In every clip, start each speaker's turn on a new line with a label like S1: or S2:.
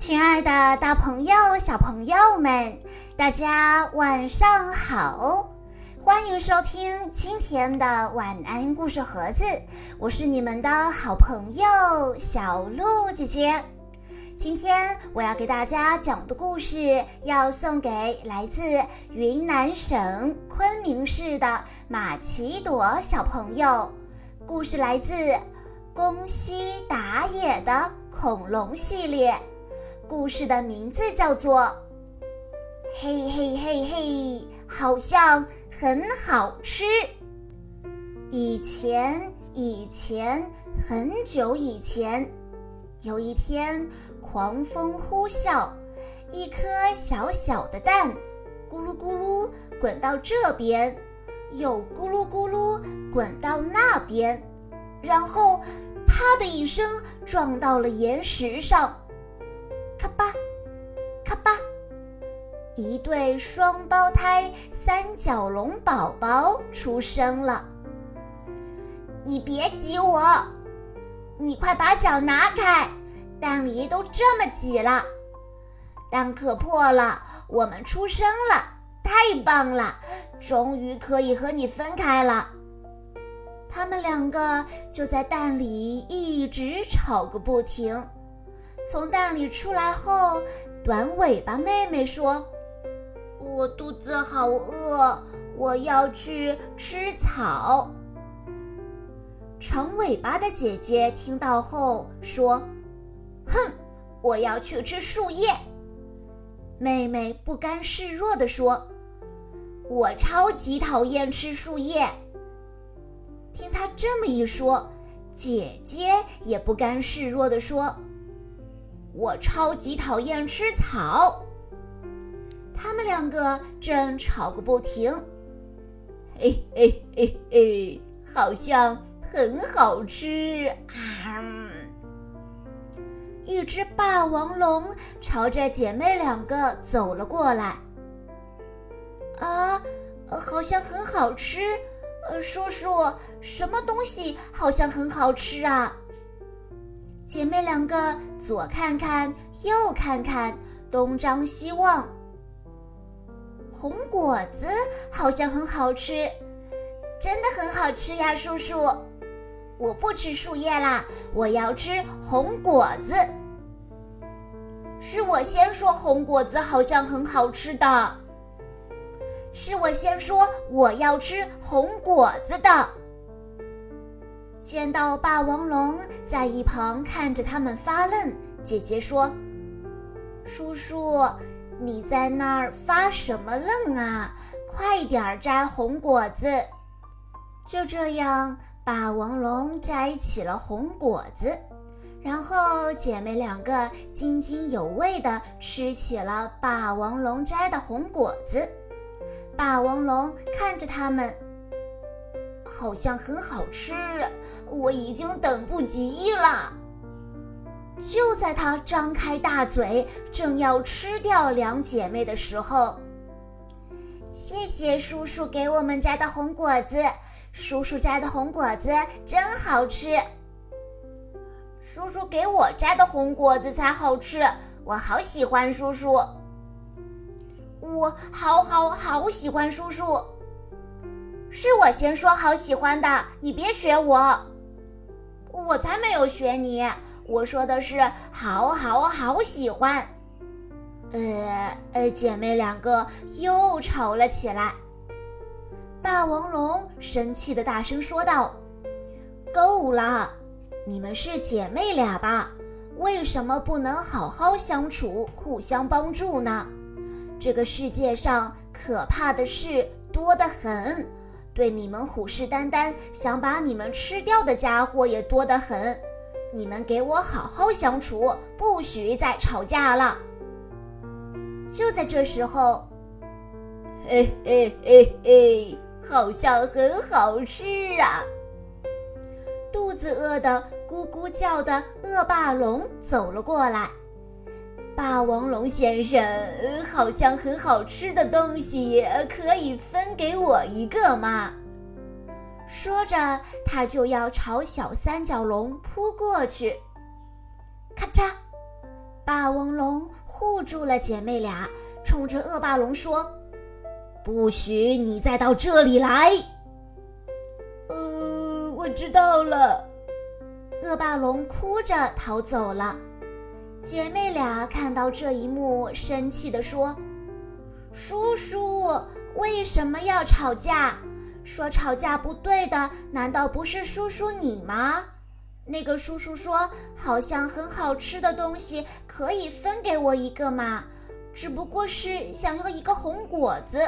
S1: 亲爱的，大朋友、小朋友们，大家晚上好！欢迎收听今天的晚安故事盒子，我是你们的好朋友小鹿姐姐。今天我要给大家讲的故事，要送给来自云南省昆明市的马奇朵小朋友。故事来自宫西达也的恐龙系列。故事的名字叫做《嘿嘿嘿嘿》，好像很好吃。以前，以前，很久以前，有一天，狂风呼啸，一颗小小的蛋咕噜咕噜滚到这边，又咕噜咕噜滚到那边，然后啪的一声撞到了岩石上。一对双胞胎三角龙宝宝出生了。你别挤我，你快把脚拿开，蛋里都这么挤了，蛋壳破了，我们出生了，太棒了，终于可以和你分开了。他们两个就在蛋里一直吵个不停。从蛋里出来后，短尾巴妹妹说：“我肚子好饿，我要去吃草。”长尾巴的姐姐听到后说：“哼，我要去吃树叶。”妹妹不甘示弱地说：“我超级讨厌吃树叶。”听她这么一说，姐姐也不甘示弱地说。我超级讨厌吃草。他们两个正吵个不停，嘿嘿嘿嘿，好像很好吃啊！一只霸王龙朝着姐妹两个走了过来。啊，好像很好吃。呃，叔叔，什么东西好像很好吃啊？姐妹两个左看看，右看看，东张西望。红果子好像很好吃，真的很好吃呀，叔叔！我不吃树叶啦，我要吃红果子。是我先说红果子好像很好吃的，是我先说我要吃红果子的。见到霸王龙在一旁看着他们发愣，姐姐说：“叔叔，你在那儿发什么愣啊？快点儿摘红果子！”就这样，霸王龙摘起了红果子，然后姐妹两个津津有味地吃起了霸王龙摘的红果子。霸王龙看着他们。好像很好吃，我已经等不及了。就在他张开大嘴，正要吃掉两姐妹的时候，谢谢叔叔给我们摘的红果子，叔叔摘的红果子真好吃。叔叔给我摘的红果子才好吃，我好喜欢叔叔，我好好好喜欢叔叔。是我先说好喜欢的，你别学我。我才没有学你，我说的是好好好喜欢。呃呃，姐妹两个又吵了起来。霸王龙生气的大声说道：“够了，你们是姐妹俩吧？为什么不能好好相处，互相帮助呢？这个世界上可怕的事多得很。”对你们虎视眈眈，想把你们吃掉的家伙也多得很。你们给我好好相处，不许再吵架了。就在这时候，嘿嘿嘿嘿，好像很好吃啊！肚子饿得咕咕叫的恶霸龙走了过来。霸王龙先生，好像很好吃的东西，可以分给我一个吗？说着，他就要朝小三角龙扑过去。咔嚓！霸王龙护住了姐妹俩，冲着恶霸龙说：“
S2: 不许你再到这里来！”
S3: 呃，我知道了。
S1: 恶霸龙哭着逃走了。姐妹俩看到这一幕，生气地说：“叔叔，为什么要吵架？说吵架不对的，难道不是叔叔你吗？”那个叔叔说：“好像很好吃的东西，可以分给我一个吗？只不过是想要一个红果子。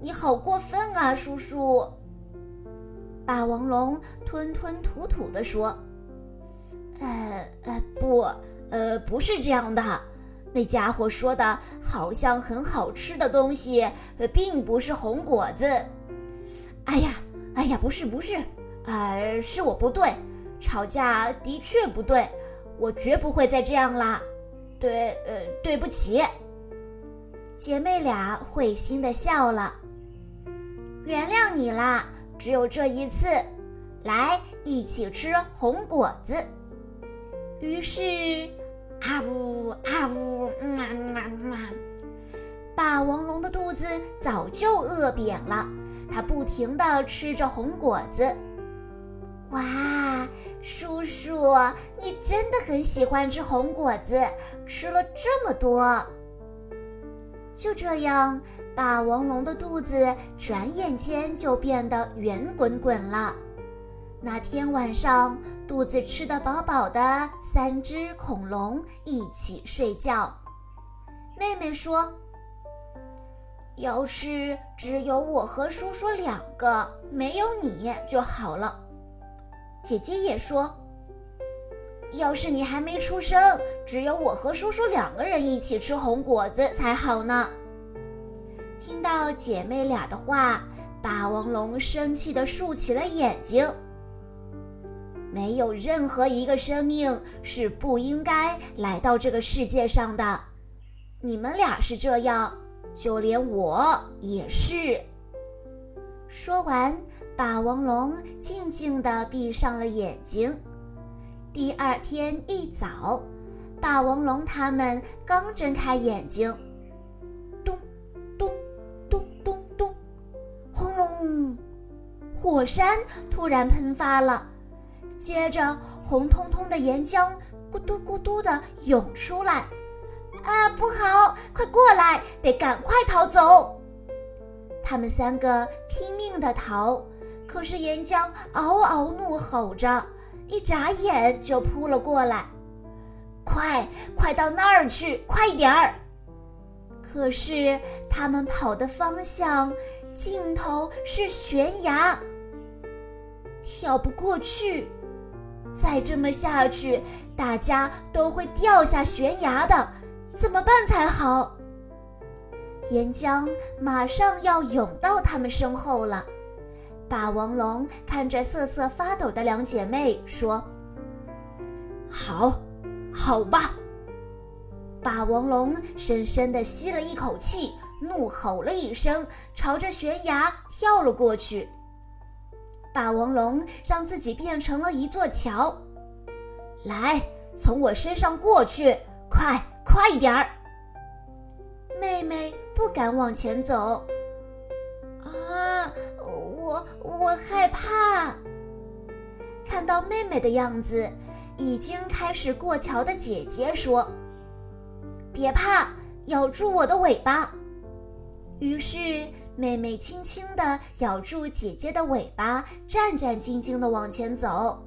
S1: 你好过分啊，叔叔！”霸王龙吞吞吐吐地说：“
S2: 呃呃，不，呃，不是这样的。那家伙说的好像很好吃的东西，并不是红果子。哎呀，哎呀，不是不是，呃，是我不对。”吵架的确不对，我绝不会再这样啦。对，呃，对不起。
S1: 姐妹俩会心的笑了，原谅你啦，只有这一次。来，一起吃红果子。于是，啊呜啊呜，嗯啊啊啊！霸王龙的肚子早就饿扁了，它不停地吃着红果子。哇，叔叔，你真的很喜欢吃红果子，吃了这么多。就这样，霸王龙的肚子转眼间就变得圆滚滚了。那天晚上，肚子吃得饱饱的三只恐龙一起睡觉。妹妹说：“要是只有我和叔叔两个，没有你就好了。”姐姐也说：“要是你还没出生，只有我和叔叔两个人一起吃红果子才好呢。”听到姐妹俩的话，霸王龙生气地竖起了眼睛。没有任何一个生命是不应该来到这个世界上的，你们俩是这样，就连我也是。说完。霸王龙静静地闭上了眼睛。第二天一早，霸王龙他们刚睁开眼睛，咚咚咚咚咚，轰隆！火山突然喷发了，接着红彤彤的岩浆咕嘟咕嘟地涌出来。啊，不好！快过来，得赶快逃走！他们三个拼命地逃。可是岩浆嗷嗷怒吼着，一眨眼就扑了过来。快，快到那儿去，快点儿！可是他们跑的方向尽头是悬崖，跳不过去。再这么下去，大家都会掉下悬崖的，怎么办才好？岩浆马上要涌到他们身后了。霸王龙看着瑟瑟发抖的两姐妹说：“
S2: 好，好吧。”
S1: 霸王龙深深地吸了一口气，怒吼了一声，朝着悬崖跳了过去。霸王龙让自己变成了一座桥，
S2: 来，从我身上过去，快，快一点儿！
S1: 妹妹不敢往前走。啊！我我害怕。看到妹妹的样子，已经开始过桥的姐姐说：“别怕，咬住我的尾巴。”于是妹妹轻轻地咬住姐姐的尾巴，战战兢兢地往前走。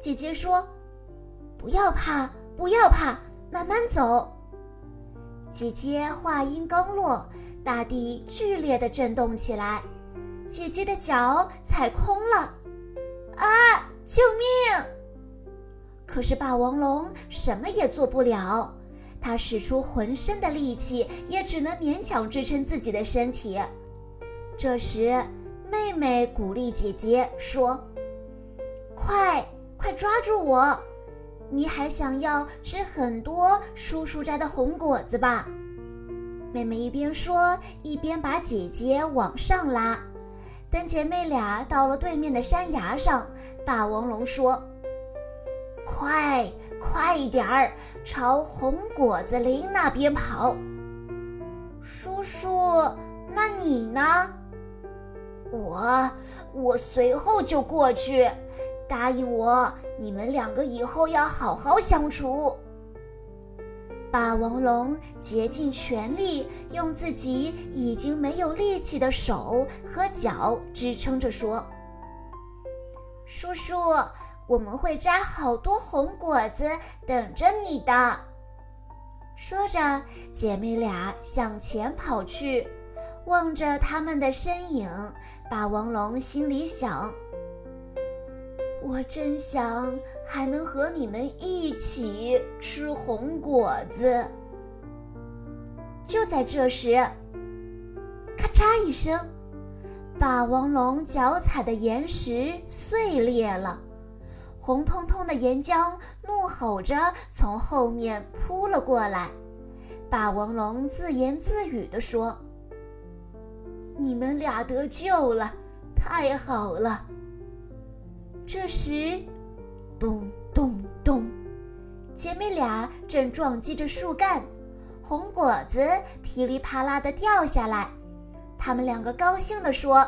S1: 姐姐说：“不要怕，不要怕，慢慢走。”姐姐话音刚落。大地剧烈的震动起来，姐姐的脚踩空了，啊！救命！可是霸王龙什么也做不了，它使出浑身的力气，也只能勉强支撑自己的身体。这时，妹妹鼓励姐姐说：“快，快抓住我！你还想要吃很多叔叔摘的红果子吧？”妹妹一边说，一边把姐姐往上拉。等姐妹俩到了对面的山崖上，霸王龙说：“快，快点儿，朝红果子林那边跑。
S2: 叔叔，那你呢？
S1: 我，我随后就过去。答应我，你们两个以后要好好相处。霸王龙竭尽全力，用自己已经没有力气的手和脚支撑着说：“叔叔，我们会摘好多红果子等着你的。”说着，姐妹俩向前跑去，望着他们的身影，霸王龙心里想。我真想还能和你们一起吃红果子。就在这时，咔嚓一声，霸王龙脚踩的岩石碎裂了，红彤彤的岩浆怒吼着从后面扑了过来。霸王龙自言自语地说：“你们俩得救了，太好了。”这时，咚咚咚，姐妹俩正撞击着树干，红果子噼里啪啦地掉下来。他们两个高兴地说：“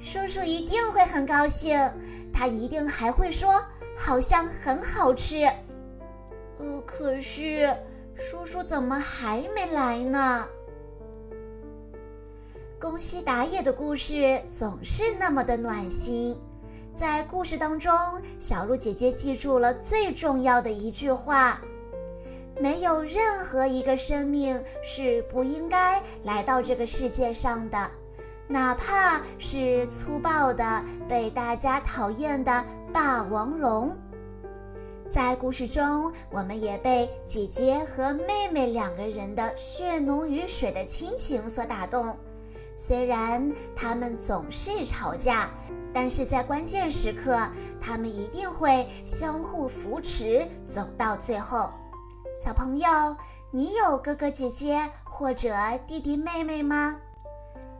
S1: 叔叔一定会很高兴，他一定还会说好像很好吃。”呃，可是叔叔怎么还没来呢？宫西达也的故事总是那么的暖心。在故事当中，小鹿姐姐记住了最重要的一句话：没有任何一个生命是不应该来到这个世界上的，哪怕是粗暴的、被大家讨厌的霸王龙。在故事中，我们也被姐姐和妹妹两个人的血浓于水的亲情所打动，虽然他们总是吵架。但是在关键时刻，他们一定会相互扶持，走到最后。小朋友，你有哥哥姐姐或者弟弟妹妹吗？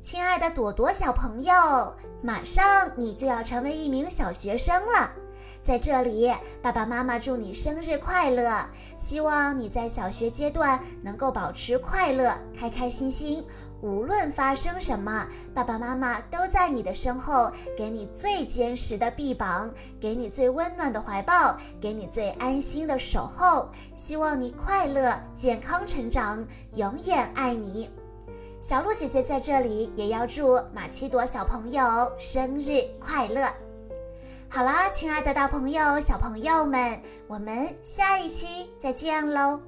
S1: 亲爱的朵朵小朋友，马上你就要成为一名小学生了，在这里，爸爸妈妈祝你生日快乐！希望你在小学阶段能够保持快乐、开开心心，无论发生什么，爸爸妈妈都在你的身后，给你最坚实的臂膀，给你最温暖的怀抱，给你最安心的守候。希望你快乐、健康成长，永远爱你。小鹿姐姐在这里也要祝马奇朵小朋友生日快乐！好啦，亲爱的大朋友、小朋友们，我们下一期再见喽！